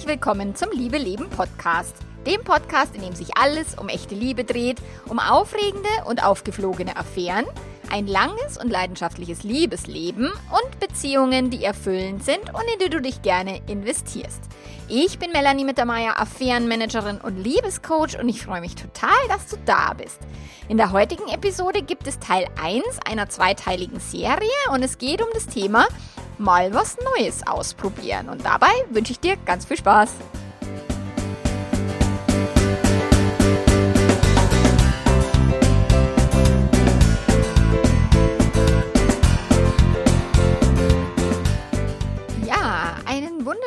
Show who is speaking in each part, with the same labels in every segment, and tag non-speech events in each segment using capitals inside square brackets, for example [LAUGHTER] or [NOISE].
Speaker 1: Herzlich willkommen zum Liebe Leben Podcast. Dem Podcast, in dem sich alles um echte Liebe dreht, um aufregende und aufgeflogene Affären, ein langes und leidenschaftliches Liebesleben und Beziehungen, die erfüllend sind und in die du dich gerne investierst. Ich bin Melanie Mittermeier, Affärenmanagerin und Liebescoach und ich freue mich total, dass du da bist. In der heutigen Episode gibt es Teil 1 einer zweiteiligen Serie und es geht um das Thema mal was Neues ausprobieren. Und dabei wünsche ich dir ganz viel Spaß.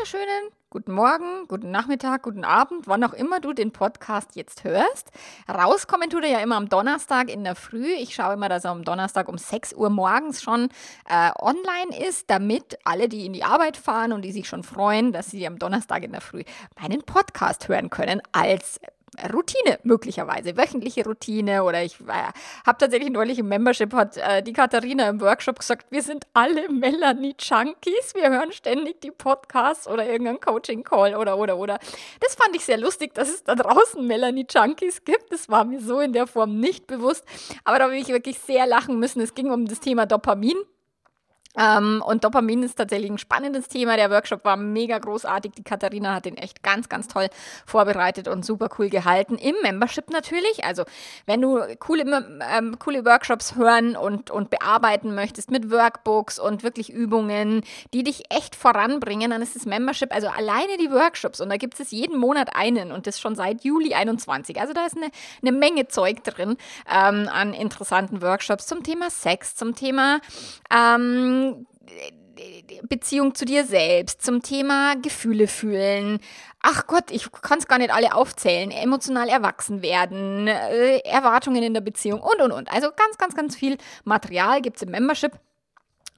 Speaker 1: Wunderschönen Guten Morgen, guten Nachmittag, guten Abend, wann auch immer du den Podcast jetzt hörst. Rauskommen tut er ja immer am Donnerstag in der Früh. Ich schaue immer, dass er am Donnerstag um 6 Uhr morgens schon äh, online ist, damit alle, die in die Arbeit fahren und die sich schon freuen, dass sie am Donnerstag in der Früh meinen Podcast hören können als Routine möglicherweise, wöchentliche Routine oder ich äh, habe tatsächlich neulich im Membership hat äh, die Katharina im Workshop gesagt, wir sind alle Melanie Junkies, wir hören ständig die Podcasts oder irgendeinen Coaching Call oder oder oder. Das fand ich sehr lustig, dass es da draußen Melanie Junkies gibt. Das war mir so in der Form nicht bewusst, aber da habe ich wirklich sehr lachen müssen. Es ging um das Thema Dopamin. Ähm, und Dopamin ist tatsächlich ein spannendes Thema. Der Workshop war mega großartig. Die Katharina hat den echt ganz, ganz toll vorbereitet und super cool gehalten. Im Membership natürlich. Also, wenn du coole, ähm, coole Workshops hören und, und bearbeiten möchtest mit Workbooks und wirklich Übungen, die dich echt voranbringen, dann ist das Membership, also alleine die Workshops. Und da gibt es jeden Monat einen und das schon seit Juli 21. Also, da ist eine, eine Menge Zeug drin ähm, an interessanten Workshops zum Thema Sex, zum Thema, ähm, Beziehung zu dir selbst, zum Thema Gefühle fühlen. Ach Gott, ich kann es gar nicht alle aufzählen. Emotional erwachsen werden, äh, Erwartungen in der Beziehung und, und, und. Also ganz, ganz, ganz viel Material gibt es im Membership.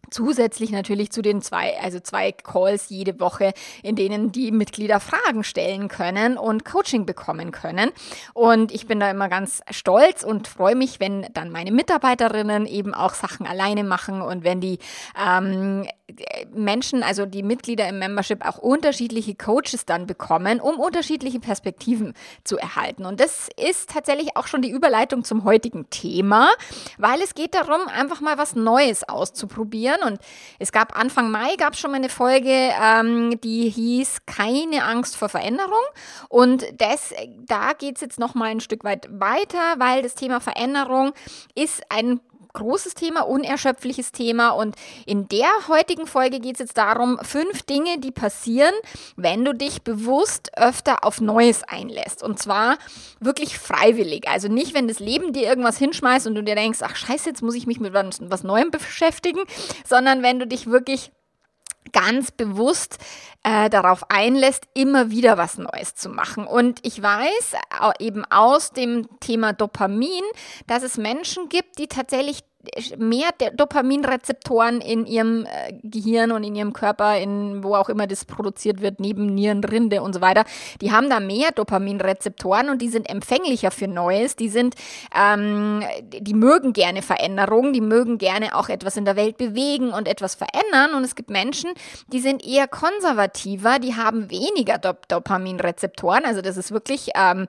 Speaker 1: Zusätzlich natürlich zu den zwei, also zwei Calls jede Woche, in denen die Mitglieder Fragen stellen können und Coaching bekommen können. Und ich bin da immer ganz stolz und freue mich, wenn dann meine Mitarbeiterinnen eben auch Sachen alleine machen und wenn die ähm, Menschen, also die Mitglieder im Membership auch unterschiedliche Coaches dann bekommen, um unterschiedliche Perspektiven zu erhalten. Und das ist tatsächlich auch schon die Überleitung zum heutigen Thema, weil es geht darum, einfach mal was Neues auszuprobieren. Und es gab Anfang Mai gab es schon mal eine Folge, ähm, die hieß Keine Angst vor Veränderung. Und das, da geht es jetzt noch mal ein Stück weit weiter, weil das Thema Veränderung ist ein großes Thema, unerschöpfliches Thema. Und in der heutigen Folge geht es jetzt darum, fünf Dinge, die passieren, wenn du dich bewusst öfter auf Neues einlässt. Und zwar wirklich freiwillig. Also nicht, wenn das Leben dir irgendwas hinschmeißt und du dir denkst, ach scheiße, jetzt muss ich mich mit was Neuem beschäftigen, sondern wenn du dich wirklich ganz bewusst äh, darauf einlässt, immer wieder was Neues zu machen. Und ich weiß eben aus dem Thema Dopamin, dass es Menschen gibt, die tatsächlich mehr Dopaminrezeptoren in ihrem äh, Gehirn und in ihrem Körper, in wo auch immer das produziert wird, neben Nierenrinde und so weiter, die haben da mehr Dopaminrezeptoren und die sind empfänglicher für Neues. Die sind, ähm, die mögen gerne Veränderungen, die mögen gerne auch etwas in der Welt bewegen und etwas verändern. Und es gibt Menschen, die sind eher konservativer, die haben weniger Dop Dopaminrezeptoren. Also das ist wirklich ähm,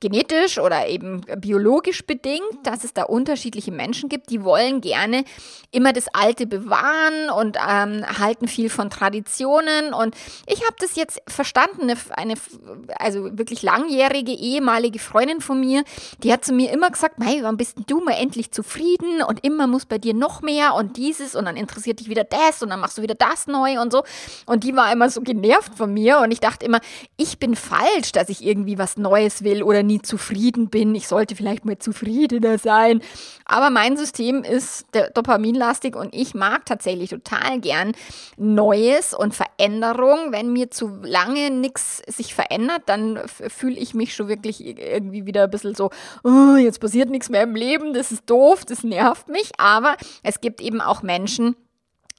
Speaker 1: genetisch oder eben biologisch bedingt, dass es da unterschiedliche Menschen gibt, die wollen gerne immer das Alte bewahren und ähm, halten viel von Traditionen. Und ich habe das jetzt verstanden, eine, eine, also wirklich langjährige ehemalige Freundin von mir, die hat zu mir immer gesagt, Mei, wann bist du mal endlich zufrieden und immer muss bei dir noch mehr und dieses und dann interessiert dich wieder das und dann machst du wieder das neu und so. Und die war immer so genervt von mir und ich dachte immer, ich bin falsch, dass ich irgendwie was Neues will oder nie zufrieden bin. Ich sollte vielleicht mal zufriedener sein. Aber mein System ist dopaminlastig und ich mag tatsächlich total gern Neues und Veränderung. Wenn mir zu lange nichts sich verändert, dann fühle ich mich schon wirklich irgendwie wieder ein bisschen so, oh, jetzt passiert nichts mehr im Leben, das ist doof, das nervt mich. Aber es gibt eben auch Menschen,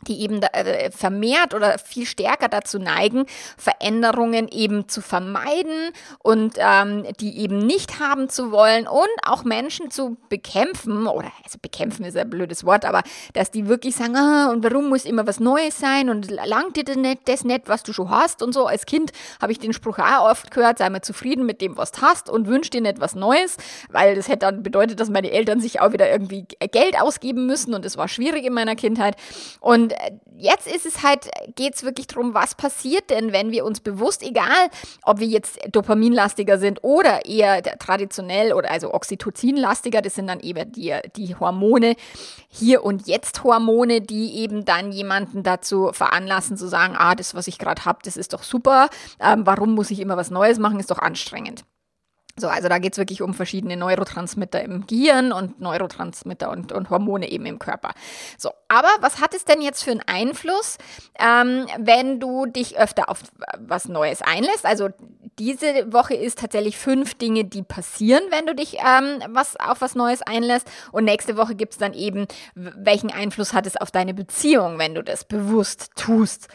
Speaker 1: die eben äh, vermehrt oder viel stärker dazu neigen, Veränderungen eben zu vermeiden und ähm, die eben nicht haben zu wollen und auch Menschen zu bekämpfen, oder also bekämpfen ist ein blödes Wort, aber dass die wirklich sagen, ah, und warum muss immer was Neues sein und langt dir das nicht, das nicht, was du schon hast und so. Als Kind habe ich den Spruch auch oft gehört, sei mal zufrieden mit dem, was du hast und wünsch dir nicht was Neues, weil das hätte dann bedeutet, dass meine Eltern sich auch wieder irgendwie Geld ausgeben müssen und das war schwierig in meiner Kindheit. Und äh, jetzt ist es halt, geht es wirklich darum, was passiert denn, wenn wir uns bewusst, egal ob wir jetzt dopaminlastiger sind oder eher traditionell oder also oxytocinlastiger, das sind dann eben die, die Hormone, hier und jetzt Hormone, die eben dann jemanden dazu veranlassen zu sagen, ah, das, was ich gerade habe, das ist doch super, ähm, warum muss ich immer was Neues machen, ist doch anstrengend. So, also da geht es wirklich um verschiedene Neurotransmitter im Gehirn und Neurotransmitter und, und Hormone eben im Körper. So, aber was hat es denn jetzt für einen Einfluss, ähm, wenn du dich öfter auf was Neues einlässt? Also diese Woche ist tatsächlich fünf Dinge, die passieren, wenn du dich ähm, was, auf was Neues einlässt. Und nächste Woche gibt es dann eben, welchen Einfluss hat es auf deine Beziehung, wenn du das bewusst tust.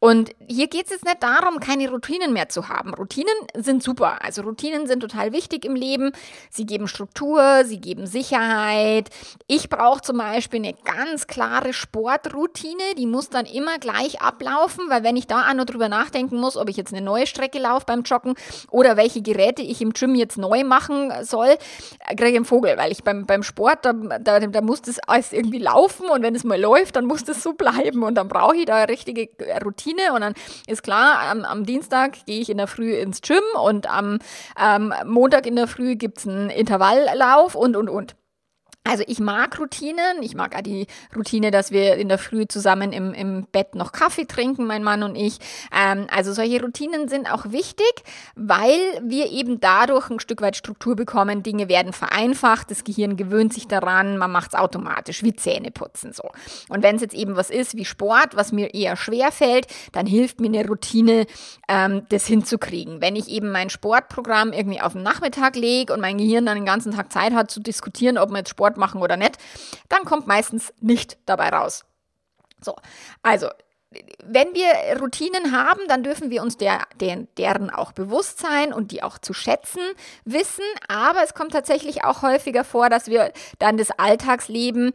Speaker 1: Und hier geht es jetzt nicht darum, keine Routinen mehr zu haben. Routinen sind super. Also Routinen sind total wichtig im Leben. Sie geben Struktur, sie geben Sicherheit. Ich brauche zum Beispiel eine ganz klare Sportroutine. Die muss dann immer gleich ablaufen, weil wenn ich da auch noch drüber nachdenken muss, ob ich jetzt eine neue Strecke laufe beim Joggen oder welche Geräte ich im Gym jetzt neu machen soll, kriege ich einen Vogel, weil ich beim, beim Sport, da, da, da muss das alles irgendwie laufen und wenn es mal läuft, dann muss das so bleiben und dann brauche ich da eine richtige Routine Routine und dann ist klar, am, am Dienstag gehe ich in der Früh ins Gym und am ähm, Montag in der Früh gibt es einen Intervalllauf und, und, und. Also ich mag Routinen. Ich mag auch die Routine, dass wir in der Früh zusammen im, im Bett noch Kaffee trinken, mein Mann und ich. Ähm, also solche Routinen sind auch wichtig, weil wir eben dadurch ein Stück weit Struktur bekommen. Dinge werden vereinfacht, das Gehirn gewöhnt sich daran, man macht es automatisch, wie Zähne putzen so. Und wenn es jetzt eben was ist wie Sport, was mir eher schwer fällt, dann hilft mir eine Routine, ähm, das hinzukriegen. Wenn ich eben mein Sportprogramm irgendwie auf den Nachmittag lege und mein Gehirn dann den ganzen Tag Zeit hat zu diskutieren, ob man jetzt Sport Sport machen oder nicht, dann kommt meistens nicht dabei raus. So, also wenn wir Routinen haben, dann dürfen wir uns der, der, deren auch bewusst sein und die auch zu schätzen wissen. Aber es kommt tatsächlich auch häufiger vor, dass wir dann das Alltagsleben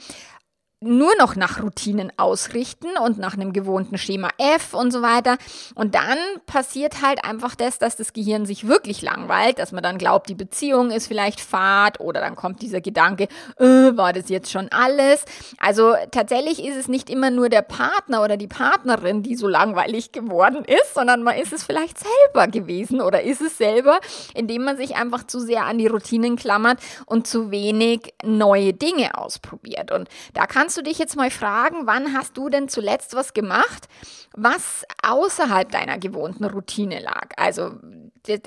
Speaker 1: nur noch nach Routinen ausrichten und nach einem gewohnten Schema F und so weiter. Und dann passiert halt einfach das, dass das Gehirn sich wirklich langweilt, dass man dann glaubt, die Beziehung ist vielleicht fad oder dann kommt dieser Gedanke, äh, war das jetzt schon alles? Also tatsächlich ist es nicht immer nur der Partner oder die Partnerin, die so langweilig geworden ist, sondern man ist es vielleicht selber gewesen oder ist es selber, indem man sich einfach zu sehr an die Routinen klammert und zu wenig neue Dinge ausprobiert. Und da kannst kannst du dich jetzt mal fragen, wann hast du denn zuletzt was gemacht, was außerhalb deiner gewohnten Routine lag? Also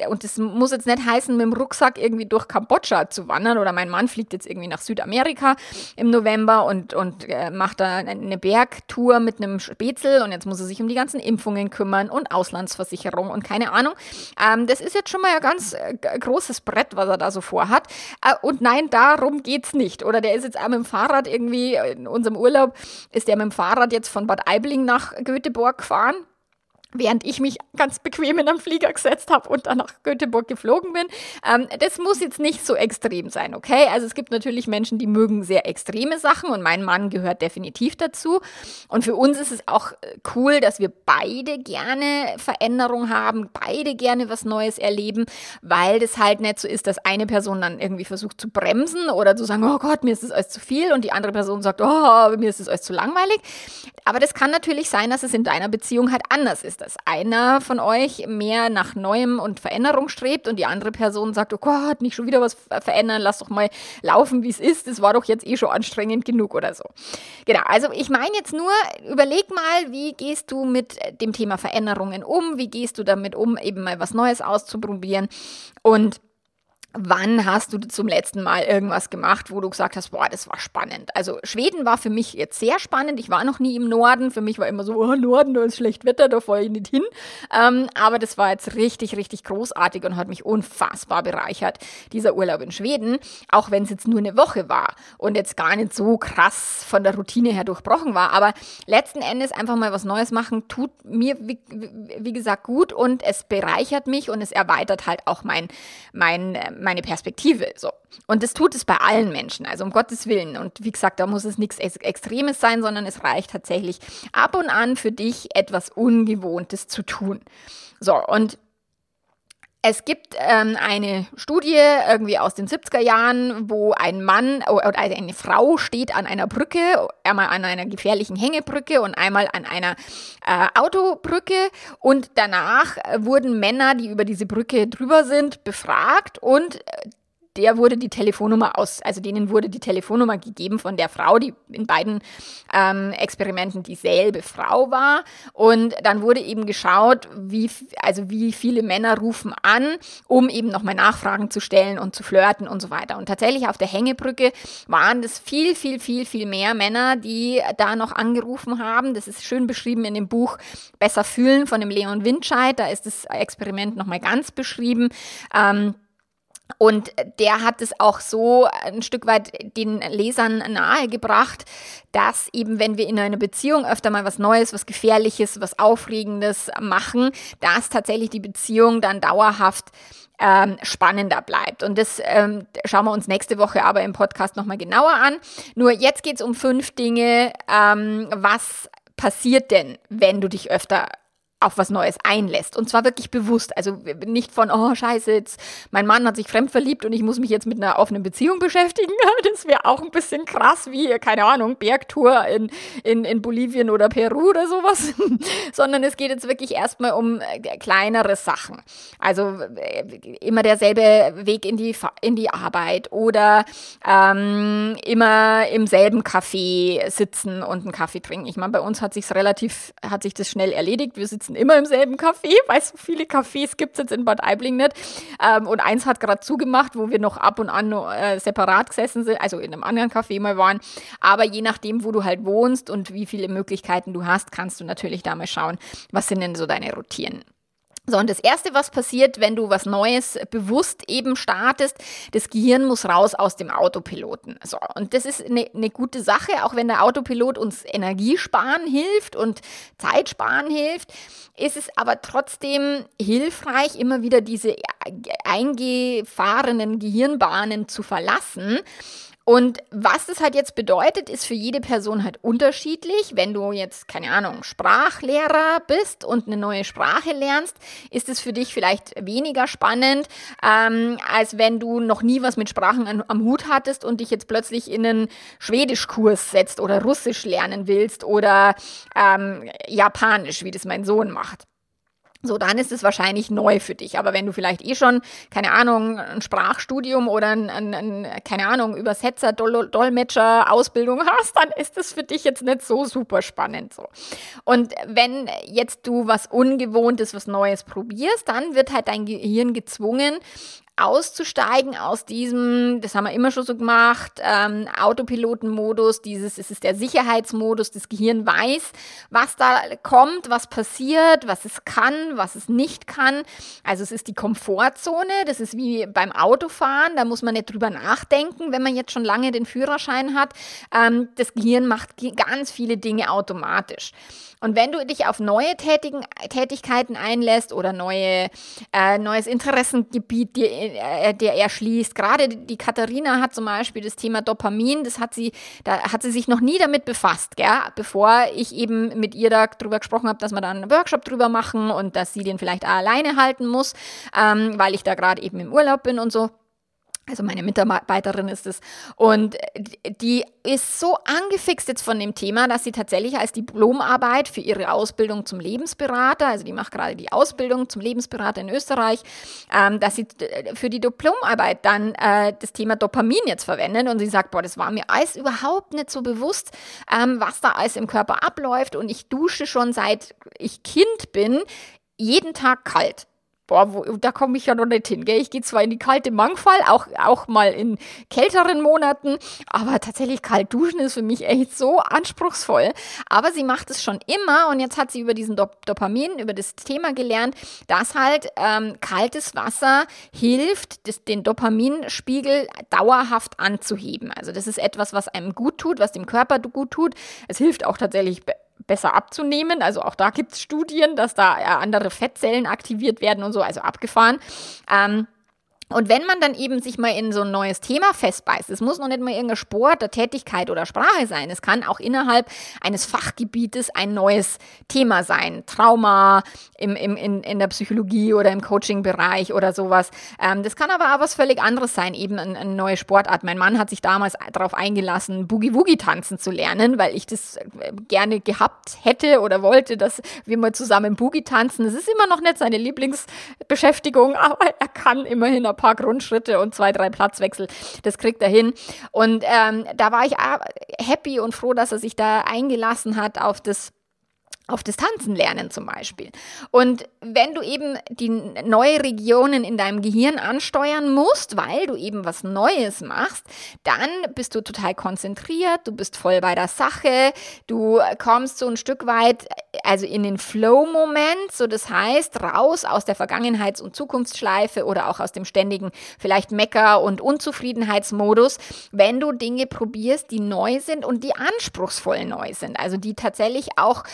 Speaker 1: und das muss jetzt nicht heißen, mit dem Rucksack irgendwie durch Kambodscha zu wandern oder mein Mann fliegt jetzt irgendwie nach Südamerika im November und, und äh, macht da eine Bergtour mit einem Spätzle und jetzt muss er sich um die ganzen Impfungen kümmern und Auslandsversicherung und keine Ahnung. Ähm, das ist jetzt schon mal ein ganz äh, großes Brett, was er da so vorhat. Äh, und nein, darum geht's nicht. Oder der ist jetzt auch mit dem Fahrrad irgendwie, in unserem Urlaub ist der mit dem Fahrrad jetzt von Bad Aibling nach Göteborg gefahren während ich mich ganz bequem in einen Flieger gesetzt habe und dann nach Göteborg geflogen bin. Ähm, das muss jetzt nicht so extrem sein, okay? Also es gibt natürlich Menschen, die mögen sehr extreme Sachen und mein Mann gehört definitiv dazu. Und für uns ist es auch äh, cool, dass wir beide gerne Veränderung haben, beide gerne was Neues erleben, weil das halt nicht so ist, dass eine Person dann irgendwie versucht zu bremsen oder zu sagen, oh Gott, mir ist das alles zu viel und die andere Person sagt, oh, mir ist das alles zu langweilig. Aber das kann natürlich sein, dass es in deiner Beziehung halt anders ist dass einer von euch mehr nach Neuem und Veränderung strebt und die andere Person sagt, oh Gott, nicht schon wieder was verändern, lass doch mal laufen, wie es ist, das war doch jetzt eh schon anstrengend genug oder so. Genau, also ich meine jetzt nur, überleg mal, wie gehst du mit dem Thema Veränderungen um, wie gehst du damit um, eben mal was Neues auszuprobieren? Und Wann hast du zum letzten Mal irgendwas gemacht, wo du gesagt hast, boah, das war spannend? Also Schweden war für mich jetzt sehr spannend. Ich war noch nie im Norden. Für mich war immer so, oh, Norden, da ist schlecht Wetter, da fahre ich nicht hin. Ähm, aber das war jetzt richtig, richtig großartig und hat mich unfassbar bereichert, dieser Urlaub in Schweden. Auch wenn es jetzt nur eine Woche war und jetzt gar nicht so krass von der Routine her durchbrochen war. Aber letzten Endes einfach mal was Neues machen, tut mir, wie, wie gesagt, gut und es bereichert mich und es erweitert halt auch mein, mein meine Perspektive. So. Und das tut es bei allen Menschen, also um Gottes Willen. Und wie gesagt, da muss es nichts Extremes sein, sondern es reicht tatsächlich ab und an für dich etwas Ungewohntes zu tun. So, und es gibt ähm, eine Studie irgendwie aus den 70er Jahren, wo ein Mann oder eine Frau steht an einer Brücke, einmal an einer gefährlichen Hängebrücke und einmal an einer äh, Autobrücke. Und danach wurden Männer, die über diese Brücke drüber sind, befragt und der wurde die Telefonnummer aus, also denen wurde die Telefonnummer gegeben von der Frau, die in beiden ähm, Experimenten dieselbe Frau war. Und dann wurde eben geschaut, wie, also wie viele Männer rufen an, um eben nochmal Nachfragen zu stellen und zu flirten und so weiter. Und tatsächlich auf der Hängebrücke waren das viel, viel, viel, viel mehr Männer, die da noch angerufen haben. Das ist schön beschrieben in dem Buch Besser fühlen von dem Leon Windscheid. Da ist das Experiment nochmal ganz beschrieben. Ähm, und der hat es auch so ein Stück weit den Lesern nahegebracht, dass eben, wenn wir in einer Beziehung öfter mal was Neues, was Gefährliches, was Aufregendes machen, dass tatsächlich die Beziehung dann dauerhaft ähm, spannender bleibt. Und das ähm, schauen wir uns nächste Woche aber im Podcast nochmal genauer an. Nur jetzt geht es um fünf Dinge. Ähm, was passiert denn, wenn du dich öfter auf was Neues einlässt. Und zwar wirklich bewusst. Also nicht von, oh scheiße, jetzt mein Mann hat sich fremd verliebt und ich muss mich jetzt mit einer offenen Beziehung beschäftigen. [LAUGHS] Das wäre auch ein bisschen krass wie, keine Ahnung, Bergtour in, in, in Bolivien oder Peru oder sowas. [LAUGHS] Sondern es geht jetzt wirklich erstmal um äh, kleinere Sachen. Also äh, immer derselbe Weg in die, in die Arbeit oder ähm, immer im selben Café sitzen und einen Kaffee trinken. Ich meine, bei uns hat sich's relativ, hat sich das schnell erledigt. Wir sitzen sitzen immer im selben Café, weil so viele Cafés gibt es jetzt in Bad Aibling nicht. Ähm, und eins hat gerade zugemacht, wo wir noch ab und an äh, separat gesessen sind, also in einem anderen Café mal waren. Aber je nachdem, wo du halt wohnst und wie viele Möglichkeiten du hast, kannst du natürlich da mal schauen, was sind denn so deine Routinen. So, und das Erste, was passiert, wenn du was Neues bewusst eben startest, das Gehirn muss raus aus dem Autopiloten. So, und das ist eine, eine gute Sache, auch wenn der Autopilot uns Energie sparen hilft und Zeit sparen hilft, ist es aber trotzdem hilfreich, immer wieder diese eingefahrenen Gehirnbahnen zu verlassen und was das halt jetzt bedeutet, ist für jede Person halt unterschiedlich. Wenn du jetzt, keine Ahnung, Sprachlehrer bist und eine neue Sprache lernst, ist es für dich vielleicht weniger spannend, ähm, als wenn du noch nie was mit Sprachen an, am Hut hattest und dich jetzt plötzlich in einen Schwedischkurs setzt oder Russisch lernen willst oder ähm, Japanisch, wie das mein Sohn macht. So, dann ist es wahrscheinlich neu für dich. Aber wenn du vielleicht eh schon, keine Ahnung, ein Sprachstudium oder ein, ein, ein keine Ahnung, Übersetzer, Dol Dolmetscher, Ausbildung hast, dann ist es für dich jetzt nicht so super spannend so. Und wenn jetzt du was Ungewohntes, was Neues probierst, dann wird halt dein Gehirn gezwungen, auszusteigen aus diesem, das haben wir immer schon so gemacht, ähm, Autopilotenmodus, dieses, es ist der Sicherheitsmodus, das Gehirn weiß, was da kommt, was passiert, was es kann, was es nicht kann. Also es ist die Komfortzone, das ist wie beim Autofahren, da muss man nicht drüber nachdenken, wenn man jetzt schon lange den Führerschein hat. Ähm, das Gehirn macht ganz viele Dinge automatisch. Und wenn du dich auf neue Tätigen, Tätigkeiten einlässt oder neue, äh, neues Interessengebiet dir, äh, dir erschließt, gerade die Katharina hat zum Beispiel das Thema Dopamin, das hat sie, da hat sie sich noch nie damit befasst, gell? bevor ich eben mit ihr darüber gesprochen habe, dass wir da einen Workshop drüber machen und dass sie den vielleicht alleine halten muss, ähm, weil ich da gerade eben im Urlaub bin und so. Also meine Mitarbeiterin ist es. Und die ist so angefixt jetzt von dem Thema, dass sie tatsächlich als Diplomarbeit für ihre Ausbildung zum Lebensberater, also die macht gerade die Ausbildung zum Lebensberater in Österreich, ähm, dass sie für die Diplomarbeit dann äh, das Thema Dopamin jetzt verwendet. Und sie sagt, boah, das war mir alles überhaupt nicht so bewusst, ähm, was da alles im Körper abläuft. Und ich dusche schon seit ich Kind bin jeden Tag kalt. Boah, wo, da komme ich ja noch nicht hin. Gell? Ich gehe zwar in die kalte Mangfall, auch, auch mal in kälteren Monaten, aber tatsächlich kalt duschen ist für mich echt so anspruchsvoll. Aber sie macht es schon immer und jetzt hat sie über diesen Dop Dopamin, über das Thema gelernt, dass halt ähm, kaltes Wasser hilft, das, den Dopaminspiegel dauerhaft anzuheben. Also das ist etwas, was einem gut tut, was dem Körper gut tut. Es hilft auch tatsächlich besser abzunehmen. Also auch da gibt es Studien, dass da andere Fettzellen aktiviert werden und so, also abgefahren. Ähm, und wenn man dann eben sich mal in so ein neues Thema festbeißt, es muss noch nicht mal irgendein Sport, eine Tätigkeit oder Sprache sein, es kann auch innerhalb eines Fachgebietes ein neues Thema sein. Trauma im, im, in, in der Psychologie oder im Coaching-Bereich oder sowas. Ähm, das kann aber auch was völlig anderes sein, eben eine, eine neue Sportart. Mein Mann hat sich damals darauf eingelassen, Boogie-Woogie tanzen zu lernen, weil ich das äh, gerne gehabt hätte oder wollte, dass wir mal zusammen Boogie tanzen. Das ist immer noch nicht seine Lieblingsbeschäftigung, [LAUGHS] aber er kann immerhin ein paar Grundschritte und zwei, drei Platzwechsel. Das kriegt er hin. Und ähm, da war ich happy und froh, dass er sich da eingelassen hat auf das auf Distanzen lernen zum Beispiel. Und wenn du eben die neue Regionen in deinem Gehirn ansteuern musst, weil du eben was Neues machst, dann bist du total konzentriert, du bist voll bei der Sache, du kommst so ein Stück weit, also in den Flow-Moment, so das heißt, raus aus der Vergangenheits- und Zukunftsschleife oder auch aus dem ständigen vielleicht Mecker- und Unzufriedenheitsmodus, wenn du Dinge probierst, die neu sind und die anspruchsvoll neu sind, also die tatsächlich auch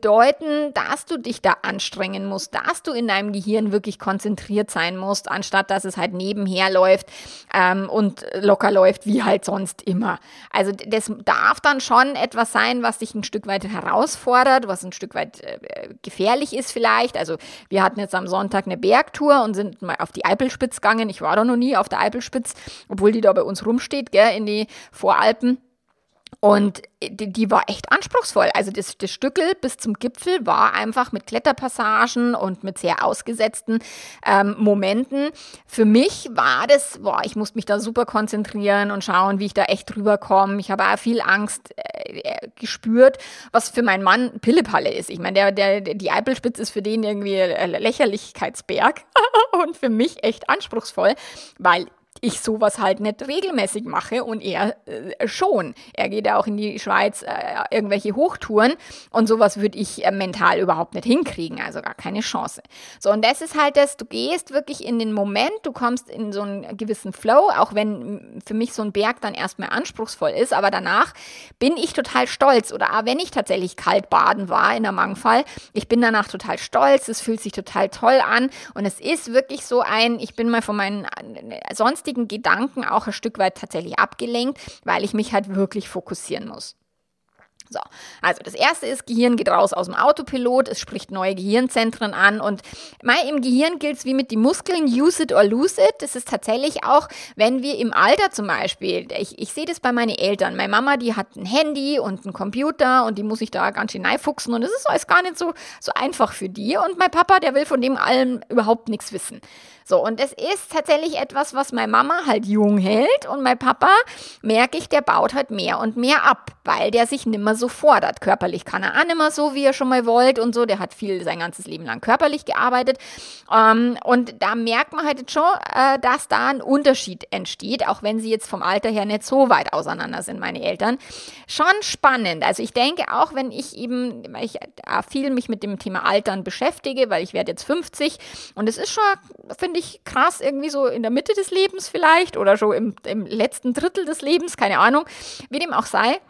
Speaker 1: bedeuten, dass du dich da anstrengen musst, dass du in deinem Gehirn wirklich konzentriert sein musst, anstatt dass es halt nebenher läuft ähm, und locker läuft, wie halt sonst immer. Also das darf dann schon etwas sein, was dich ein Stück weit herausfordert, was ein Stück weit äh, gefährlich ist vielleicht. Also wir hatten jetzt am Sonntag eine Bergtour und sind mal auf die Eipelspitz gegangen. Ich war da noch nie auf der Eipelspitz, obwohl die da bei uns rumsteht, gell, in die Voralpen. Und die, die, war echt anspruchsvoll. Also das, das Stückel bis zum Gipfel war einfach mit Kletterpassagen und mit sehr ausgesetzten ähm, Momenten. Für mich war das, boah, ich musste mich da super konzentrieren und schauen, wie ich da echt drüber komme. Ich habe auch viel Angst äh, äh gespürt, was für meinen Mann Pillepalle ist. Ich meine, der, der, die Eipelspitze ist für den irgendwie Lächerlichkeitsberg [LAUGHS] und für mich echt anspruchsvoll, weil ich sowas halt nicht regelmäßig mache und er äh, schon. Er geht ja auch in die Schweiz äh, irgendwelche Hochtouren und sowas würde ich äh, mental überhaupt nicht hinkriegen, also gar keine Chance. So, und das ist halt das, du gehst wirklich in den Moment, du kommst in so einen gewissen Flow, auch wenn für mich so ein Berg dann erstmal anspruchsvoll ist, aber danach bin ich total stolz oder wenn ich tatsächlich kalt baden war in der Mangfall, ich bin danach total stolz, es fühlt sich total toll an und es ist wirklich so ein, ich bin mal von meinen äh, sonstigen sonstigen Gedanken auch ein Stück weit tatsächlich abgelenkt, weil ich mich halt wirklich fokussieren muss. So, also das erste ist, Gehirn geht raus aus dem Autopilot, es spricht neue Gehirnzentren an und mal im Gehirn gilt es wie mit den Muskeln, use it or lose it. Das ist tatsächlich auch, wenn wir im Alter zum Beispiel, ich, ich sehe das bei meinen Eltern, meine Mama, die hat ein Handy und einen Computer und die muss sich da ganz schön reinfuchsen und das ist alles gar nicht so, so einfach für die und mein Papa, der will von dem allem überhaupt nichts wissen. So, und es ist tatsächlich etwas, was meine Mama halt jung hält und mein Papa, merke ich, der baut halt mehr und mehr ab, weil der sich nimmer so fordert. Körperlich kann er auch nimmer so, wie er schon mal wollte und so. Der hat viel sein ganzes Leben lang körperlich gearbeitet. Ähm, und da merkt man halt jetzt schon, äh, dass da ein Unterschied entsteht, auch wenn sie jetzt vom Alter her nicht so weit auseinander sind, meine Eltern. Schon spannend. Also ich denke auch, wenn ich eben, weil ich äh, viel mich mit dem Thema Altern beschäftige, weil ich werde jetzt 50 und es ist schon, finde ich, ich krass, irgendwie so in der Mitte des Lebens vielleicht oder schon im, im letzten Drittel des Lebens, keine Ahnung, wie dem auch sei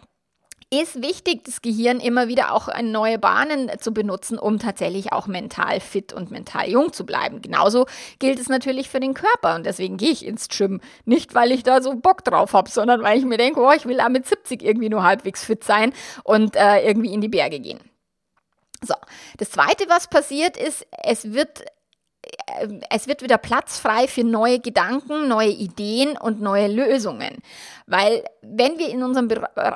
Speaker 1: ist wichtig, das Gehirn immer wieder auch in neue Bahnen zu benutzen, um tatsächlich auch mental fit und mental jung zu bleiben. Genauso gilt es natürlich für den Körper und deswegen gehe ich ins Gym. Nicht, weil ich da so Bock drauf habe, sondern weil ich mir denke, oh, ich will auch mit 70 irgendwie nur halbwegs fit sein und äh, irgendwie in die Berge gehen. So, das Zweite, was passiert ist, es wird es wird wieder Platz frei für neue Gedanken, neue Ideen und neue Lösungen. Weil wenn wir in unserem,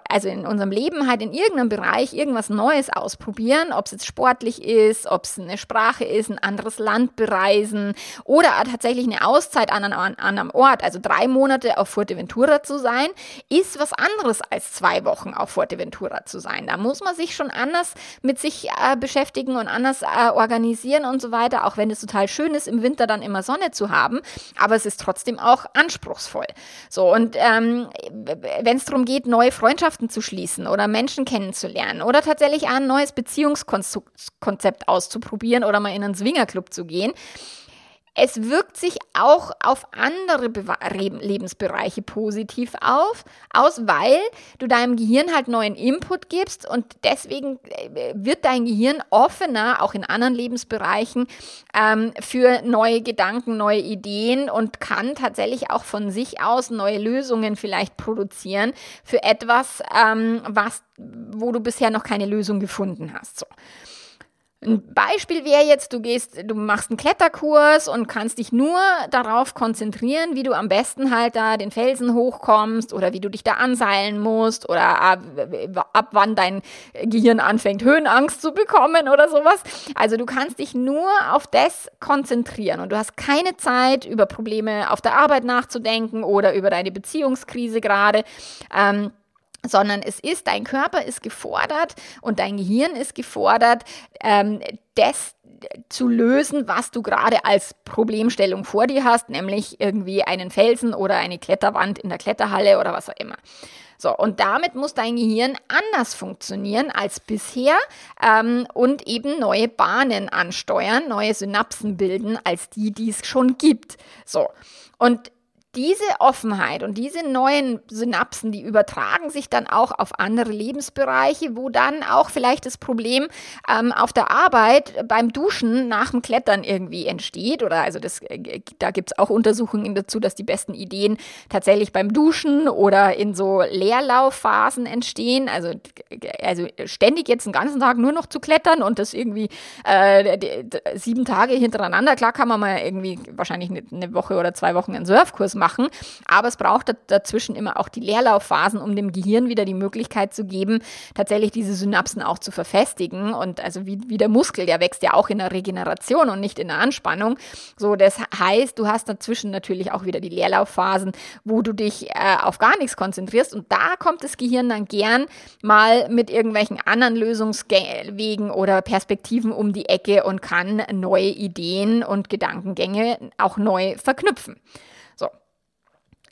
Speaker 1: also in unserem Leben halt in irgendeinem Bereich irgendwas Neues ausprobieren, ob es jetzt sportlich ist, ob es eine Sprache ist, ein anderes Land bereisen oder tatsächlich eine Auszeit an einem, an einem Ort, also drei Monate auf Fuerteventura zu sein, ist was anderes als zwei Wochen auf Fuerteventura zu sein. Da muss man sich schon anders mit sich äh, beschäftigen und anders äh, organisieren und so weiter, auch wenn es total schön ist, im Winter dann immer Sonne zu haben, aber es ist trotzdem auch anspruchsvoll. So, und ähm, wenn es darum geht, neue Freundschaften zu schließen oder Menschen kennenzulernen oder tatsächlich ein neues Beziehungskonzept auszuprobieren oder mal in einen Swingerclub zu gehen, es wirkt sich auch auf andere Be Lebensbereiche positiv auf, aus, weil du deinem Gehirn halt neuen Input gibst und deswegen äh, wird dein Gehirn offener, auch in anderen Lebensbereichen, ähm, für neue Gedanken, neue Ideen und kann tatsächlich auch von sich aus neue Lösungen vielleicht produzieren für etwas, ähm, was, wo du bisher noch keine Lösung gefunden hast. So. Ein Beispiel wäre jetzt, du gehst, du machst einen Kletterkurs und kannst dich nur darauf konzentrieren, wie du am besten halt da den Felsen hochkommst oder wie du dich da anseilen musst oder ab, ab wann dein Gehirn anfängt, Höhenangst zu bekommen oder sowas. Also du kannst dich nur auf das konzentrieren und du hast keine Zeit, über Probleme auf der Arbeit nachzudenken oder über deine Beziehungskrise gerade. Ähm, sondern es ist, dein Körper ist gefordert und dein Gehirn ist gefordert, ähm, das zu lösen, was du gerade als Problemstellung vor dir hast, nämlich irgendwie einen Felsen oder eine Kletterwand in der Kletterhalle oder was auch immer. So, und damit muss dein Gehirn anders funktionieren als bisher ähm, und eben neue Bahnen ansteuern, neue Synapsen bilden als die, die es schon gibt. So, und diese Offenheit und diese neuen Synapsen, die übertragen sich dann auch auf andere Lebensbereiche, wo dann auch vielleicht das Problem ähm, auf der Arbeit beim Duschen nach dem Klettern irgendwie entsteht. Oder also das, äh, da gibt es auch Untersuchungen dazu, dass die besten Ideen tatsächlich beim Duschen oder in so Leerlaufphasen entstehen. Also, also ständig jetzt den ganzen Tag nur noch zu klettern und das irgendwie äh, sieben Tage hintereinander. Klar kann man mal irgendwie wahrscheinlich eine Woche oder zwei Wochen einen Surfkurs machen machen. Aber es braucht dazwischen immer auch die Leerlaufphasen, um dem Gehirn wieder die Möglichkeit zu geben, tatsächlich diese Synapsen auch zu verfestigen. Und also wie, wie der Muskel, der wächst ja auch in der Regeneration und nicht in der Anspannung. So, das heißt, du hast dazwischen natürlich auch wieder die Leerlaufphasen, wo du dich äh, auf gar nichts konzentrierst. Und da kommt das Gehirn dann gern mal mit irgendwelchen anderen Lösungswegen oder Perspektiven um die Ecke und kann neue Ideen und Gedankengänge auch neu verknüpfen.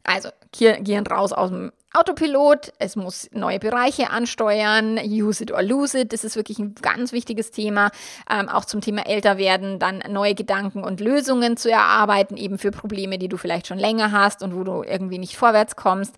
Speaker 1: Also gehen raus aus dem Autopilot, es muss neue Bereiche ansteuern, use it or lose it, das ist wirklich ein ganz wichtiges Thema, ähm, auch zum Thema älter werden, dann neue Gedanken und Lösungen zu erarbeiten, eben für Probleme, die du vielleicht schon länger hast und wo du irgendwie nicht vorwärts kommst.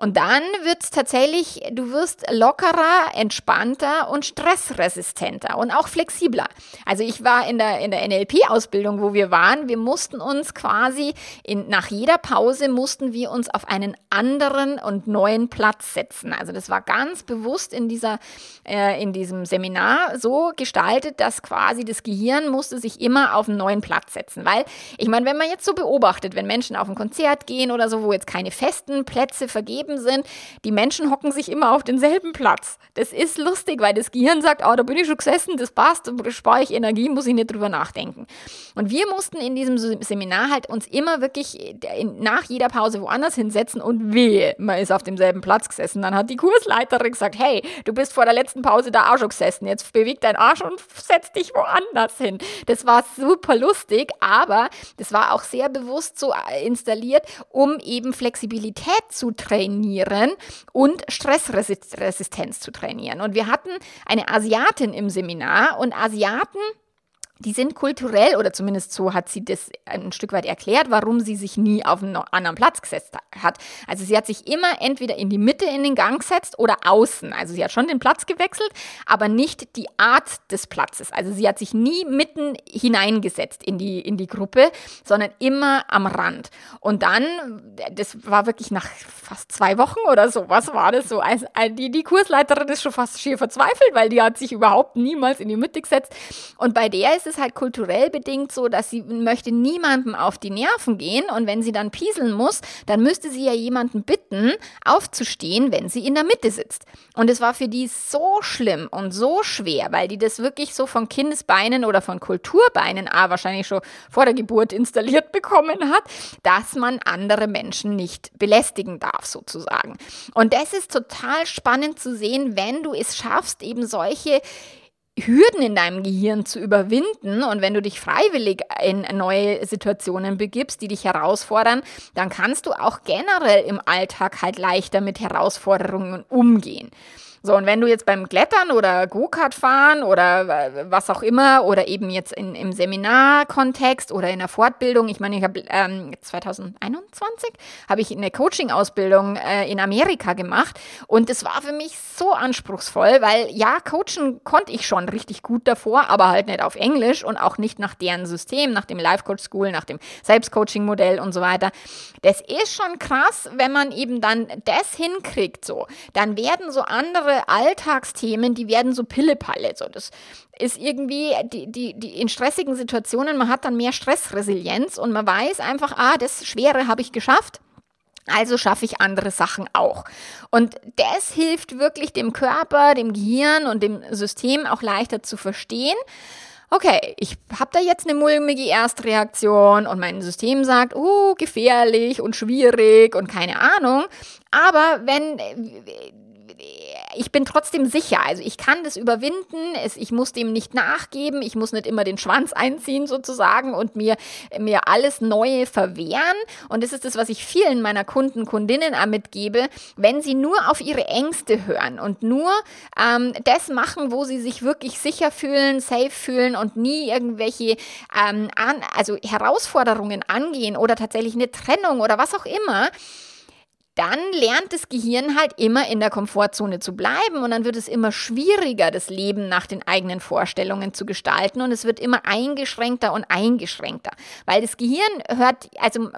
Speaker 1: Und dann wird es tatsächlich, du wirst lockerer, entspannter und stressresistenter und auch flexibler. Also ich war in der, in der NLP-Ausbildung, wo wir waren, wir mussten uns quasi in, nach jeder Pause mussten wir uns auf einen anderen und neuen Platz setzen. Also das war ganz bewusst in dieser, äh, in diesem Seminar so gestaltet, dass quasi das Gehirn musste sich immer auf einen neuen Platz setzen. Weil, ich meine, wenn man jetzt so beobachtet, wenn Menschen auf ein Konzert gehen oder so, wo jetzt keine festen Plätze vergeben Leben sind, die Menschen hocken sich immer auf denselben Platz. Das ist lustig, weil das Gehirn sagt, oh, da bin ich schon gesessen, das passt, da spare ich Energie, muss ich nicht drüber nachdenken. Und wir mussten in diesem Seminar halt uns immer wirklich äh, nach jeder Pause woanders hinsetzen und wehe, man ist auf demselben Platz gesessen. Dann hat die Kursleiterin gesagt, hey, du bist vor der letzten Pause da auch schon gesessen, jetzt beweg dein Arsch und setz dich woanders hin. Das war super lustig, aber das war auch sehr bewusst so äh, installiert, um eben Flexibilität zu trainieren trainieren und Stressresistenz zu trainieren. Und wir hatten eine Asiatin im Seminar und Asiaten die sind kulturell, oder zumindest so hat sie das ein Stück weit erklärt, warum sie sich nie auf einen anderen Platz gesetzt hat. Also sie hat sich immer entweder in die Mitte in den Gang gesetzt oder außen. Also sie hat schon den Platz gewechselt, aber nicht die Art des Platzes. Also sie hat sich nie mitten hineingesetzt in die, in die Gruppe, sondern immer am Rand. Und dann, das war wirklich nach fast zwei Wochen oder so, was war das so? Also die, die Kursleiterin ist schon fast schier verzweifelt, weil die hat sich überhaupt niemals in die Mitte gesetzt. Und bei der ist ist halt kulturell bedingt so, dass sie möchte niemandem auf die Nerven gehen und wenn sie dann pieseln muss, dann müsste sie ja jemanden bitten, aufzustehen, wenn sie in der Mitte sitzt. Und es war für die so schlimm und so schwer, weil die das wirklich so von Kindesbeinen oder von Kulturbeinen, ah, wahrscheinlich schon vor der Geburt installiert [LAUGHS] bekommen hat, dass man andere Menschen nicht belästigen darf, sozusagen. Und das ist total spannend zu sehen, wenn du es schaffst, eben solche Hürden in deinem Gehirn zu überwinden und wenn du dich freiwillig in neue Situationen begibst, die dich herausfordern, dann kannst du auch generell im Alltag halt leichter mit Herausforderungen umgehen. So, und wenn du jetzt beim Klettern oder Go-Kart fahren oder äh, was auch immer oder eben jetzt in, im Seminarkontext oder in der Fortbildung, ich meine, ich habe ähm, 2021 habe ich eine Coaching-Ausbildung äh, in Amerika gemacht und es war für mich so anspruchsvoll, weil ja, coachen konnte ich schon richtig gut davor, aber halt nicht auf Englisch und auch nicht nach deren System, nach dem Life Coach School, nach dem Selbstcoaching-Modell und so weiter. Das ist schon krass, wenn man eben dann das hinkriegt, so. Dann werden so andere Alltagsthemen, die werden so Pillepalle. So, das ist irgendwie die, die, die in stressigen Situationen, man hat dann mehr Stressresilienz und man weiß einfach, ah, das Schwere habe ich geschafft. Also schaffe ich andere Sachen auch. Und das hilft wirklich dem Körper, dem Gehirn und dem System auch leichter zu verstehen. Okay, ich habe da jetzt eine mulmige Erstreaktion und mein System sagt, oh, gefährlich und schwierig und keine Ahnung. Aber wenn ich bin trotzdem sicher. Also ich kann das überwinden. Es, ich muss dem nicht nachgeben. Ich muss nicht immer den Schwanz einziehen sozusagen und mir, mir alles Neue verwehren. Und das ist das, was ich vielen meiner Kunden, Kundinnen mitgebe. Wenn sie nur auf ihre Ängste hören und nur ähm, das machen, wo sie sich wirklich sicher fühlen, safe fühlen und nie irgendwelche ähm, an, also Herausforderungen angehen oder tatsächlich eine Trennung oder was auch immer, dann lernt das Gehirn halt immer in der Komfortzone zu bleiben und dann wird es immer schwieriger, das Leben nach den eigenen Vorstellungen zu gestalten und es wird immer eingeschränkter und eingeschränkter, weil das Gehirn hört, also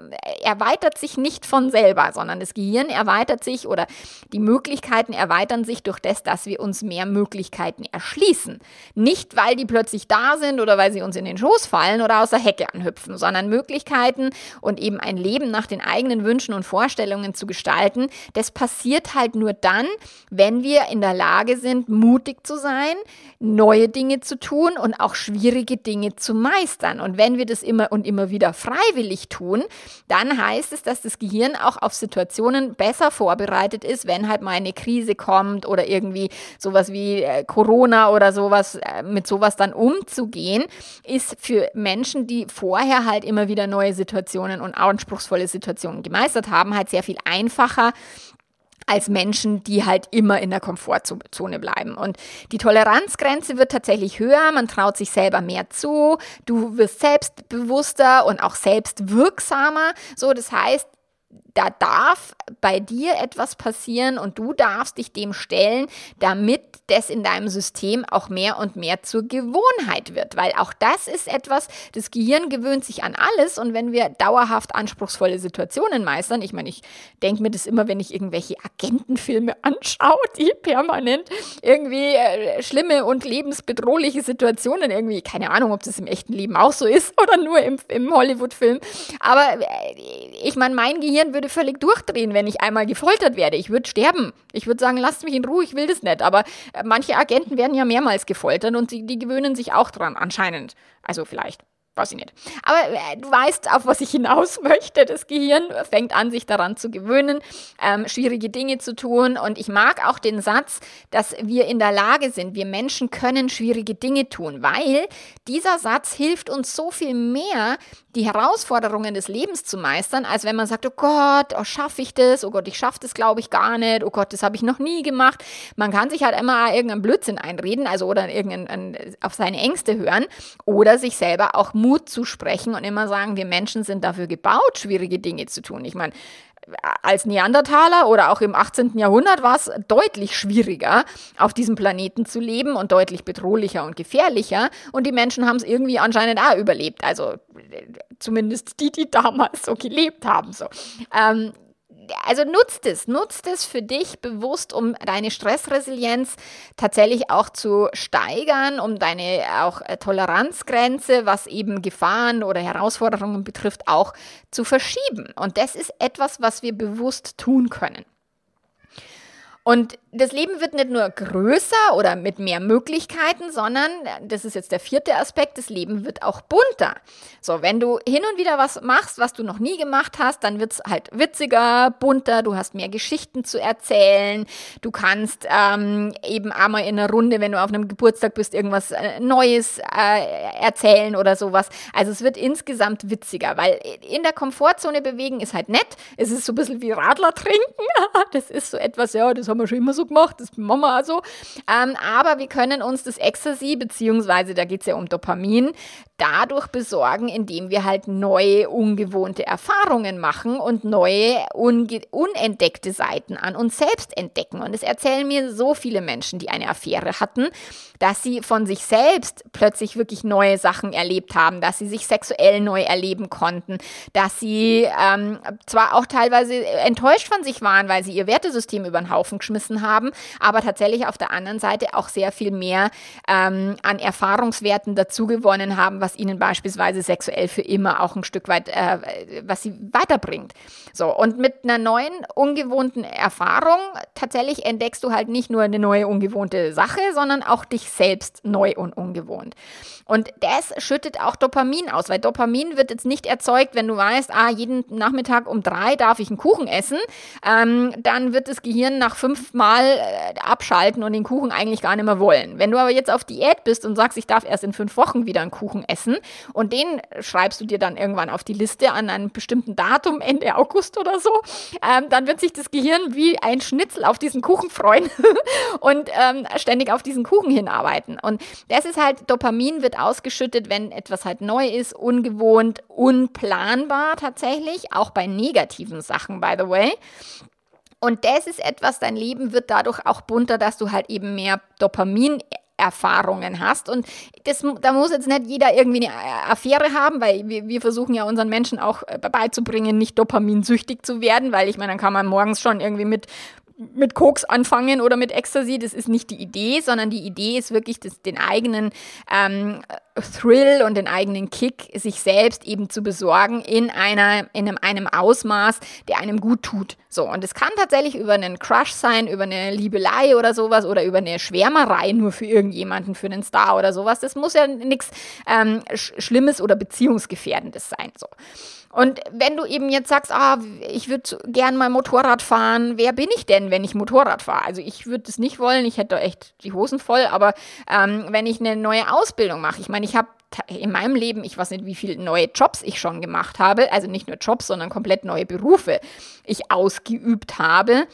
Speaker 1: erweitert sich nicht von selber, sondern das Gehirn erweitert sich oder die Möglichkeiten erweitern sich durch das, dass wir uns mehr Möglichkeiten erschließen. Nicht, weil die plötzlich da sind oder weil sie uns in den Schoß fallen oder aus der Hecke anhüpfen, sondern Möglichkeiten und eben ein Leben nach den eigenen Wünschen und Vorstellungen zu gestalten gestalten. Das passiert halt nur dann, wenn wir in der Lage sind, mutig zu sein, neue Dinge zu tun und auch schwierige Dinge zu meistern. Und wenn wir das immer und immer wieder freiwillig tun, dann heißt es, dass das Gehirn auch auf Situationen besser vorbereitet ist, wenn halt mal eine Krise kommt oder irgendwie sowas wie äh, Corona oder sowas, äh, mit sowas dann umzugehen, ist für Menschen, die vorher halt immer wieder neue Situationen und anspruchsvolle Situationen gemeistert haben, halt sehr viel einfacher einfacher als Menschen, die halt immer in der Komfortzone bleiben. Und die Toleranzgrenze wird tatsächlich höher, man traut sich selber mehr zu, du wirst selbstbewusster und auch selbstwirksamer. So, das heißt, da darf bei dir etwas passieren und du darfst dich dem stellen, damit das in deinem System auch mehr und mehr zur Gewohnheit wird. Weil auch das ist etwas, das Gehirn gewöhnt sich an alles und wenn wir dauerhaft anspruchsvolle Situationen meistern, ich meine, ich denke mir das immer, wenn ich irgendwelche Agentenfilme [LAUGHS] anschaue, die permanent irgendwie äh, schlimme und lebensbedrohliche Situationen irgendwie, keine Ahnung, ob das im echten Leben auch so ist [LAUGHS] oder nur im, im Hollywood-Film, aber äh, ich meine, mein Gehirn würde völlig durchdrehen, wenn ich einmal gefoltert werde. Ich würde sterben. Ich würde sagen, lasst mich in Ruhe, ich will das nicht. Aber äh, manche Agenten werden ja mehrmals gefoltert und die, die gewöhnen sich auch dran, anscheinend. Also vielleicht weiß ich nicht. Aber äh, du weißt, auf was ich hinaus [LAUGHS] möchte. Das Gehirn fängt an, sich daran zu gewöhnen, ähm, schwierige Dinge zu tun. Und ich mag auch den Satz, dass wir in der Lage sind, wir Menschen können schwierige Dinge tun, weil dieser Satz hilft uns so viel mehr, die Herausforderungen des Lebens zu meistern, als wenn man sagt, oh Gott, oh, schaffe ich das? Oh Gott, ich schaffe das, glaube ich, gar nicht. Oh Gott, das habe ich noch nie gemacht. Man kann sich halt immer irgendeinen Blödsinn einreden, also oder irgendein, auf seine Ängste hören oder sich selber auch Mut zu sprechen und immer sagen, wir Menschen sind dafür gebaut, schwierige Dinge zu tun. Ich meine, als Neandertaler oder auch im 18. Jahrhundert war es deutlich schwieriger, auf diesem Planeten zu leben und deutlich bedrohlicher und gefährlicher. Und die Menschen haben es irgendwie anscheinend auch überlebt. Also zumindest die, die damals so gelebt haben. So. Ähm, also nutzt es, nutzt es für dich bewusst, um deine Stressresilienz tatsächlich auch zu steigern, um deine auch äh, Toleranzgrenze, was eben Gefahren oder Herausforderungen betrifft, auch zu verschieben. Und das ist etwas, was wir bewusst tun können. Und das Leben wird nicht nur größer oder mit mehr Möglichkeiten, sondern, das ist jetzt der vierte Aspekt, das Leben wird auch bunter. So, wenn du hin und wieder was machst, was du noch nie gemacht hast, dann wird es halt witziger, bunter, du hast mehr Geschichten zu erzählen, du kannst ähm, eben einmal in einer Runde, wenn du auf einem Geburtstag bist, irgendwas äh, Neues äh, erzählen oder sowas. Also es wird insgesamt witziger, weil in der Komfortzone bewegen ist halt nett, es ist so ein bisschen wie Radler trinken, [LAUGHS] das ist so etwas, ja, das haben wir schon immer so gemacht, das machen wir also. Ähm, aber wir können uns das Ecstasy, beziehungsweise da geht es ja um Dopamin, dadurch besorgen, indem wir halt neue, ungewohnte Erfahrungen machen und neue, unentdeckte Seiten an uns selbst entdecken. Und es erzählen mir so viele Menschen, die eine Affäre hatten, dass sie von sich selbst plötzlich wirklich neue Sachen erlebt haben, dass sie sich sexuell neu erleben konnten, dass sie ähm, zwar auch teilweise enttäuscht von sich waren, weil sie ihr Wertesystem über den Haufen geschmissen haben, aber tatsächlich auf der anderen Seite auch sehr viel mehr ähm, an Erfahrungswerten dazu gewonnen haben, was was ihnen beispielsweise sexuell für immer auch ein Stück weit, äh, was sie weiterbringt. So, und mit einer neuen, ungewohnten Erfahrung tatsächlich entdeckst du halt nicht nur eine neue, ungewohnte Sache, sondern auch dich selbst neu und ungewohnt. Und das schüttet auch Dopamin aus, weil Dopamin wird jetzt nicht erzeugt, wenn du weißt, ah, jeden Nachmittag um drei darf ich einen Kuchen essen, ähm, dann wird das Gehirn nach fünfmal äh, abschalten und den Kuchen eigentlich gar nicht mehr wollen. Wenn du aber jetzt auf Diät bist und sagst, ich darf erst in fünf Wochen wieder einen Kuchen essen, essen und den schreibst du dir dann irgendwann auf die Liste an einem bestimmten Datum, Ende August oder so, ähm, dann wird sich das Gehirn wie ein Schnitzel auf diesen Kuchen freuen [LAUGHS] und ähm, ständig auf diesen Kuchen hinarbeiten. Und das ist halt, Dopamin wird ausgeschüttet, wenn etwas halt neu ist, ungewohnt, unplanbar tatsächlich, auch bei negativen Sachen, by the way. Und das ist etwas, dein Leben wird dadurch auch bunter, dass du halt eben mehr Dopamin Erfahrungen hast. Und das, da muss jetzt nicht jeder irgendwie eine Affäre haben, weil wir, wir versuchen ja unseren Menschen auch äh, beizubringen, nicht dopaminsüchtig zu werden, weil ich meine, dann kann man morgens schon irgendwie mit mit Koks anfangen oder mit Ecstasy, das ist nicht die Idee, sondern die Idee ist wirklich, das, den eigenen ähm, Thrill und den eigenen Kick sich selbst eben zu besorgen in, einer, in einem, einem Ausmaß, der einem gut tut. So, und es kann tatsächlich über einen Crush sein, über eine Liebelei oder sowas oder über eine Schwärmerei nur für irgendjemanden, für einen Star oder sowas. Das muss ja nichts ähm, Schlimmes oder Beziehungsgefährdendes sein. So. Und wenn du eben jetzt sagst, ah, ich würde gern mal Motorrad fahren, wer bin ich denn, wenn ich Motorrad fahre? Also ich würde es nicht wollen, ich hätte echt die Hosen voll, aber ähm, wenn ich eine neue Ausbildung mache, ich meine, ich habe in meinem Leben, ich weiß nicht, wie viele neue Jobs ich schon gemacht habe, also nicht nur Jobs, sondern komplett neue Berufe ich ausgeübt habe.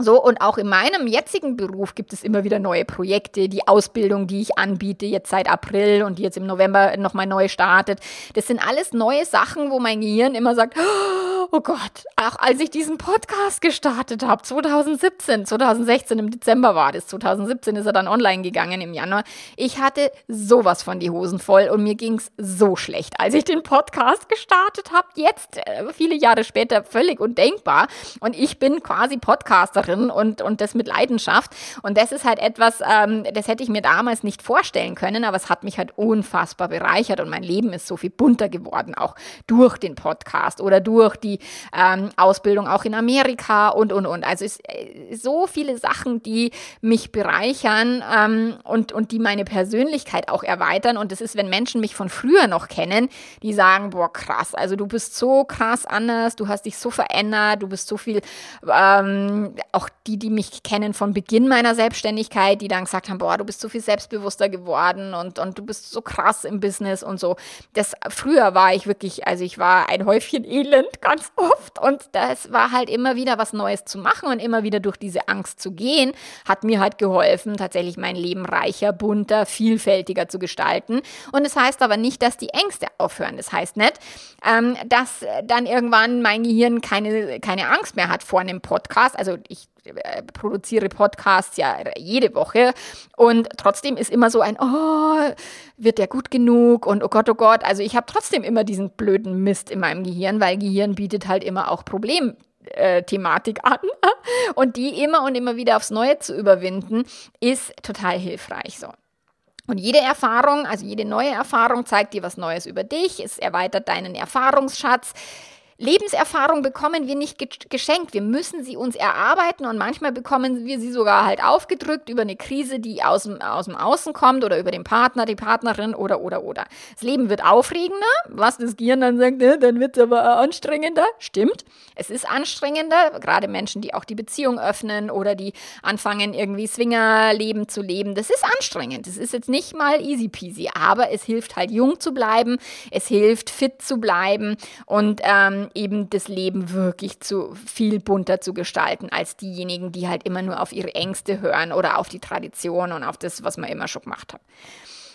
Speaker 1: So, und auch in meinem jetzigen Beruf gibt es immer wieder neue Projekte, die Ausbildung, die ich anbiete, jetzt seit April und die jetzt im November nochmal neu startet. Das sind alles neue Sachen, wo mein Gehirn immer sagt, oh Gott, auch als ich diesen Podcast gestartet habe, 2017, 2016 im Dezember war das, 2017 ist er dann online gegangen im Januar. Ich hatte sowas von die Hosen voll und mir ging's so schlecht, als ich den Podcast gestartet habe. Jetzt, äh, viele Jahre später, völlig undenkbar. Und ich bin quasi Podcasterin und, und das mit Leidenschaft. Und das ist halt etwas, ähm, das hätte ich mir damals nicht vorstellen können, aber es hat mich halt unfassbar bereichert und mein Leben ist so viel bunter geworden, auch durch den Podcast oder durch die ähm, Ausbildung auch in Amerika und, und, und. Also es ist äh, so viele Sachen, die mich bereichern ähm, und, und die meine Persönlichkeit auch erweitern. Und das ist, wenn Menschen mich von früher noch kennen, die sagen, boah, krass, also du bist so krass anders, du hast dich so verändert, du bist so viel ähm, auch die, die mich kennen von Beginn meiner Selbstständigkeit, die dann gesagt haben, boah, du bist so viel selbstbewusster geworden und, und du bist so krass im Business und so. Das früher war ich wirklich, also ich war ein Häufchen Elend [LAUGHS] ganz oft und das war halt immer wieder was Neues zu machen und immer wieder durch diese Angst zu gehen, hat mir halt geholfen, tatsächlich mein Leben reicher, bunter, vielfältiger zu gestalten. Und es das heißt aber nicht, dass die Ängste aufhören. Das heißt nicht, ähm, dass dann irgendwann mein Gehirn keine, keine Angst mehr hat vor einem Podcast. Also ich produziere Podcasts ja jede Woche und trotzdem ist immer so ein, oh, wird der gut genug und oh Gott, oh Gott. Also ich habe trotzdem immer diesen blöden Mist in meinem Gehirn, weil Gehirn bietet halt immer auch Problem, äh, Thematik an. [LAUGHS] Und die immer und immer wieder aufs Neue zu überwinden, ist total hilfreich so. Und jede Erfahrung, also jede neue Erfahrung zeigt dir was Neues über dich, es erweitert deinen Erfahrungsschatz. Lebenserfahrung bekommen wir nicht geschenkt. Wir müssen sie uns erarbeiten und manchmal bekommen wir sie sogar halt aufgedrückt über eine Krise, die aus dem, aus dem Außen kommt oder über den Partner, die Partnerin oder, oder, oder. Das Leben wird aufregender, was das Gehirn dann sagt, ne, dann wird es aber anstrengender. Stimmt, es ist anstrengender, gerade Menschen, die auch die Beziehung öffnen oder die anfangen, irgendwie Swingerleben zu leben. Das ist anstrengend. Das ist jetzt nicht mal easy peasy, aber es hilft halt jung zu bleiben, es hilft fit zu bleiben und ähm, eben das Leben wirklich zu viel bunter zu gestalten als diejenigen, die halt immer nur auf ihre Ängste hören oder auf die Tradition und auf das, was man immer schon gemacht hat.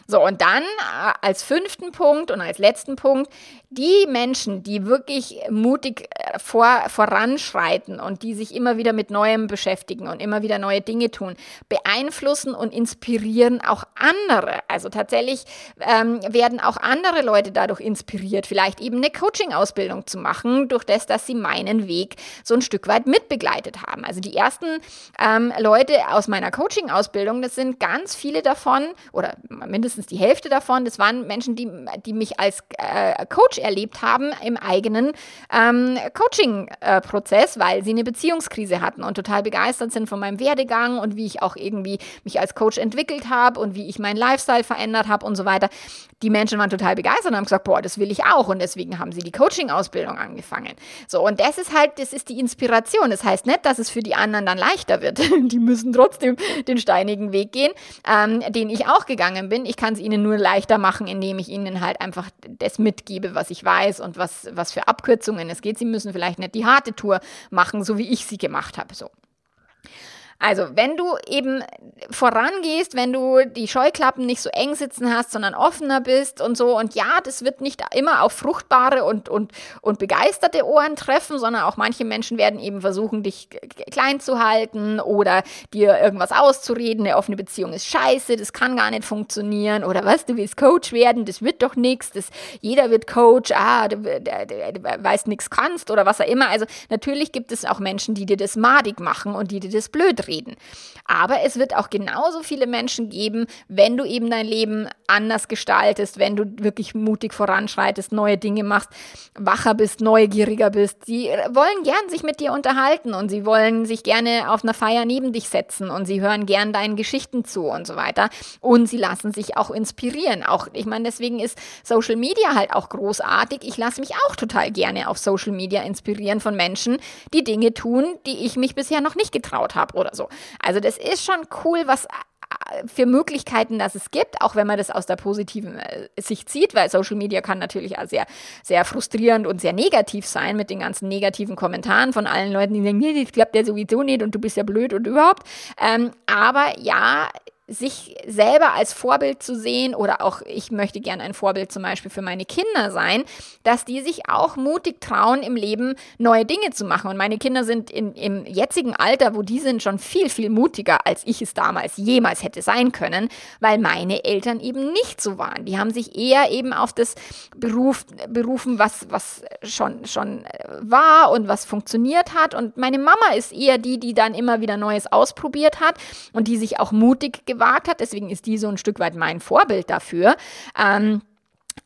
Speaker 1: So, und dann äh, als fünften Punkt und als letzten Punkt, die Menschen, die wirklich mutig äh, vor, voranschreiten und die sich immer wieder mit Neuem beschäftigen und immer wieder neue Dinge tun, beeinflussen und inspirieren auch andere. Also tatsächlich ähm, werden auch andere Leute dadurch inspiriert, vielleicht eben eine Coaching-Ausbildung zu machen, durch das, dass sie meinen Weg so ein Stück weit mitbegleitet haben. Also die ersten ähm, Leute aus meiner Coaching-Ausbildung, das sind ganz viele davon oder mindestens die Hälfte davon, das waren Menschen, die, die mich als äh, Coach erlebt haben im eigenen ähm, Coaching-Prozess, weil sie eine Beziehungskrise hatten und total begeistert sind von meinem Werdegang und wie ich auch irgendwie mich als Coach entwickelt habe und wie ich meinen Lifestyle verändert habe und so weiter. Die Menschen waren total begeistert und haben gesagt, boah, das will ich auch und deswegen haben sie die Coaching-Ausbildung angefangen. So, und das ist halt, das ist die Inspiration. Das heißt nicht, dass es für die anderen dann leichter wird. [LAUGHS] die müssen trotzdem den steinigen Weg gehen, ähm, den ich auch gegangen bin. Ich kann es ihnen nur leichter machen, indem ich ihnen halt einfach das mitgebe, was ich weiß und was, was für Abkürzungen es geht. Sie müssen vielleicht nicht die harte Tour machen, so wie ich sie gemacht habe. So. Also, wenn du eben vorangehst, wenn du die Scheuklappen nicht so eng sitzen hast, sondern offener bist und so, und ja, das wird nicht immer auf fruchtbare und, und, und begeisterte Ohren treffen, sondern auch manche Menschen werden eben versuchen, dich klein zu halten oder dir irgendwas auszureden. Eine offene Beziehung ist scheiße, das kann gar nicht funktionieren. Oder was, du willst Coach werden, das wird doch nichts, jeder wird Coach, ah, du, du, du, weißt nichts kannst oder was auch immer. Also, natürlich gibt es auch Menschen, die dir das madig machen und die dir das blöd reden reden. Aber es wird auch genauso viele Menschen geben, wenn du eben dein Leben anders gestaltest, wenn du wirklich mutig voranschreitest, neue Dinge machst, wacher bist, neugieriger bist. Sie wollen gern sich mit dir unterhalten und sie wollen sich gerne auf einer Feier neben dich setzen und sie hören gern deinen Geschichten zu und so weiter. Und sie lassen sich auch inspirieren. Auch, ich meine, deswegen ist Social Media halt auch großartig. Ich lasse mich auch total gerne auf Social Media inspirieren von Menschen, die Dinge tun, die ich mich bisher noch nicht getraut habe oder so so. Also das ist schon cool, was äh, für Möglichkeiten, dass es gibt, auch wenn man das aus der positiven äh, Sicht sieht, weil Social Media kann natürlich auch sehr, sehr frustrierend und sehr negativ sein mit den ganzen negativen Kommentaren von allen Leuten, die sagen, nee, das klappt ja sowieso nicht und du bist ja blöd und überhaupt. Ähm, aber ja, sich selber als Vorbild zu sehen oder auch ich möchte gerne ein Vorbild zum Beispiel für meine Kinder sein, dass die sich auch mutig trauen, im Leben neue Dinge zu machen. Und meine Kinder sind in, im jetzigen Alter, wo die sind, schon viel, viel mutiger, als ich es damals jemals hätte sein können, weil meine Eltern eben nicht so waren. Die haben sich eher eben auf das Beruf, berufen, was, was schon, schon war und was funktioniert hat. Und meine Mama ist eher die, die dann immer wieder Neues ausprobiert hat und die sich auch mutig gewagt hat. Deswegen ist die so ein Stück weit mein Vorbild dafür. Ähm,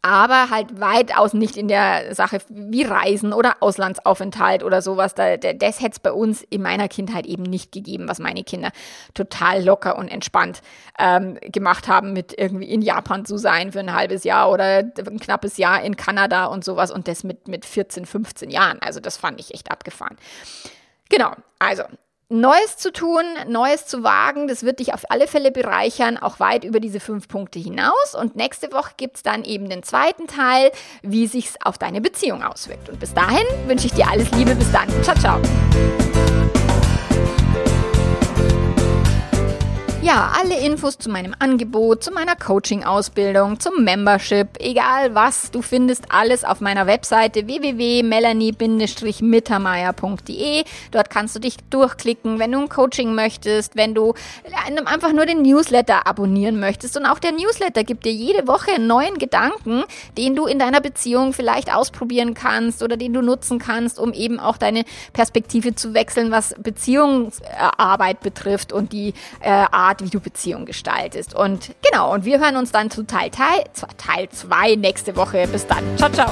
Speaker 1: aber halt weitaus nicht in der Sache wie Reisen oder Auslandsaufenthalt oder sowas. Da, das hätte es bei uns in meiner Kindheit eben nicht gegeben, was meine Kinder total locker und entspannt ähm, gemacht haben, mit irgendwie in Japan zu sein für ein halbes Jahr oder ein knappes Jahr in Kanada und sowas und das mit, mit 14, 15 Jahren. Also das fand ich echt abgefahren. Genau, also Neues zu tun, Neues zu wagen, das wird dich auf alle Fälle bereichern, auch weit über diese fünf Punkte hinaus. Und nächste Woche gibt es dann eben den zweiten Teil, wie sich's auf deine Beziehung auswirkt. Und bis dahin wünsche ich dir alles Liebe. Bis dann. Ciao, ciao. Ja, alle Infos zu meinem Angebot, zu meiner Coaching-Ausbildung, zum Membership, egal was, du findest alles auf meiner Webseite www.melanie-mittermeier.de. Dort kannst du dich durchklicken, wenn du ein Coaching möchtest, wenn du einfach nur den Newsletter abonnieren möchtest. Und auch der Newsletter gibt dir jede Woche einen neuen Gedanken, den du in deiner Beziehung vielleicht ausprobieren kannst oder den du nutzen kannst, um eben auch deine Perspektive zu wechseln, was Beziehungsarbeit betrifft und die äh, Art, wie du Beziehung gestaltest. Und genau, und wir hören uns dann zu Teil Teil, Teil 2 nächste Woche. Bis dann. Ciao, ciao.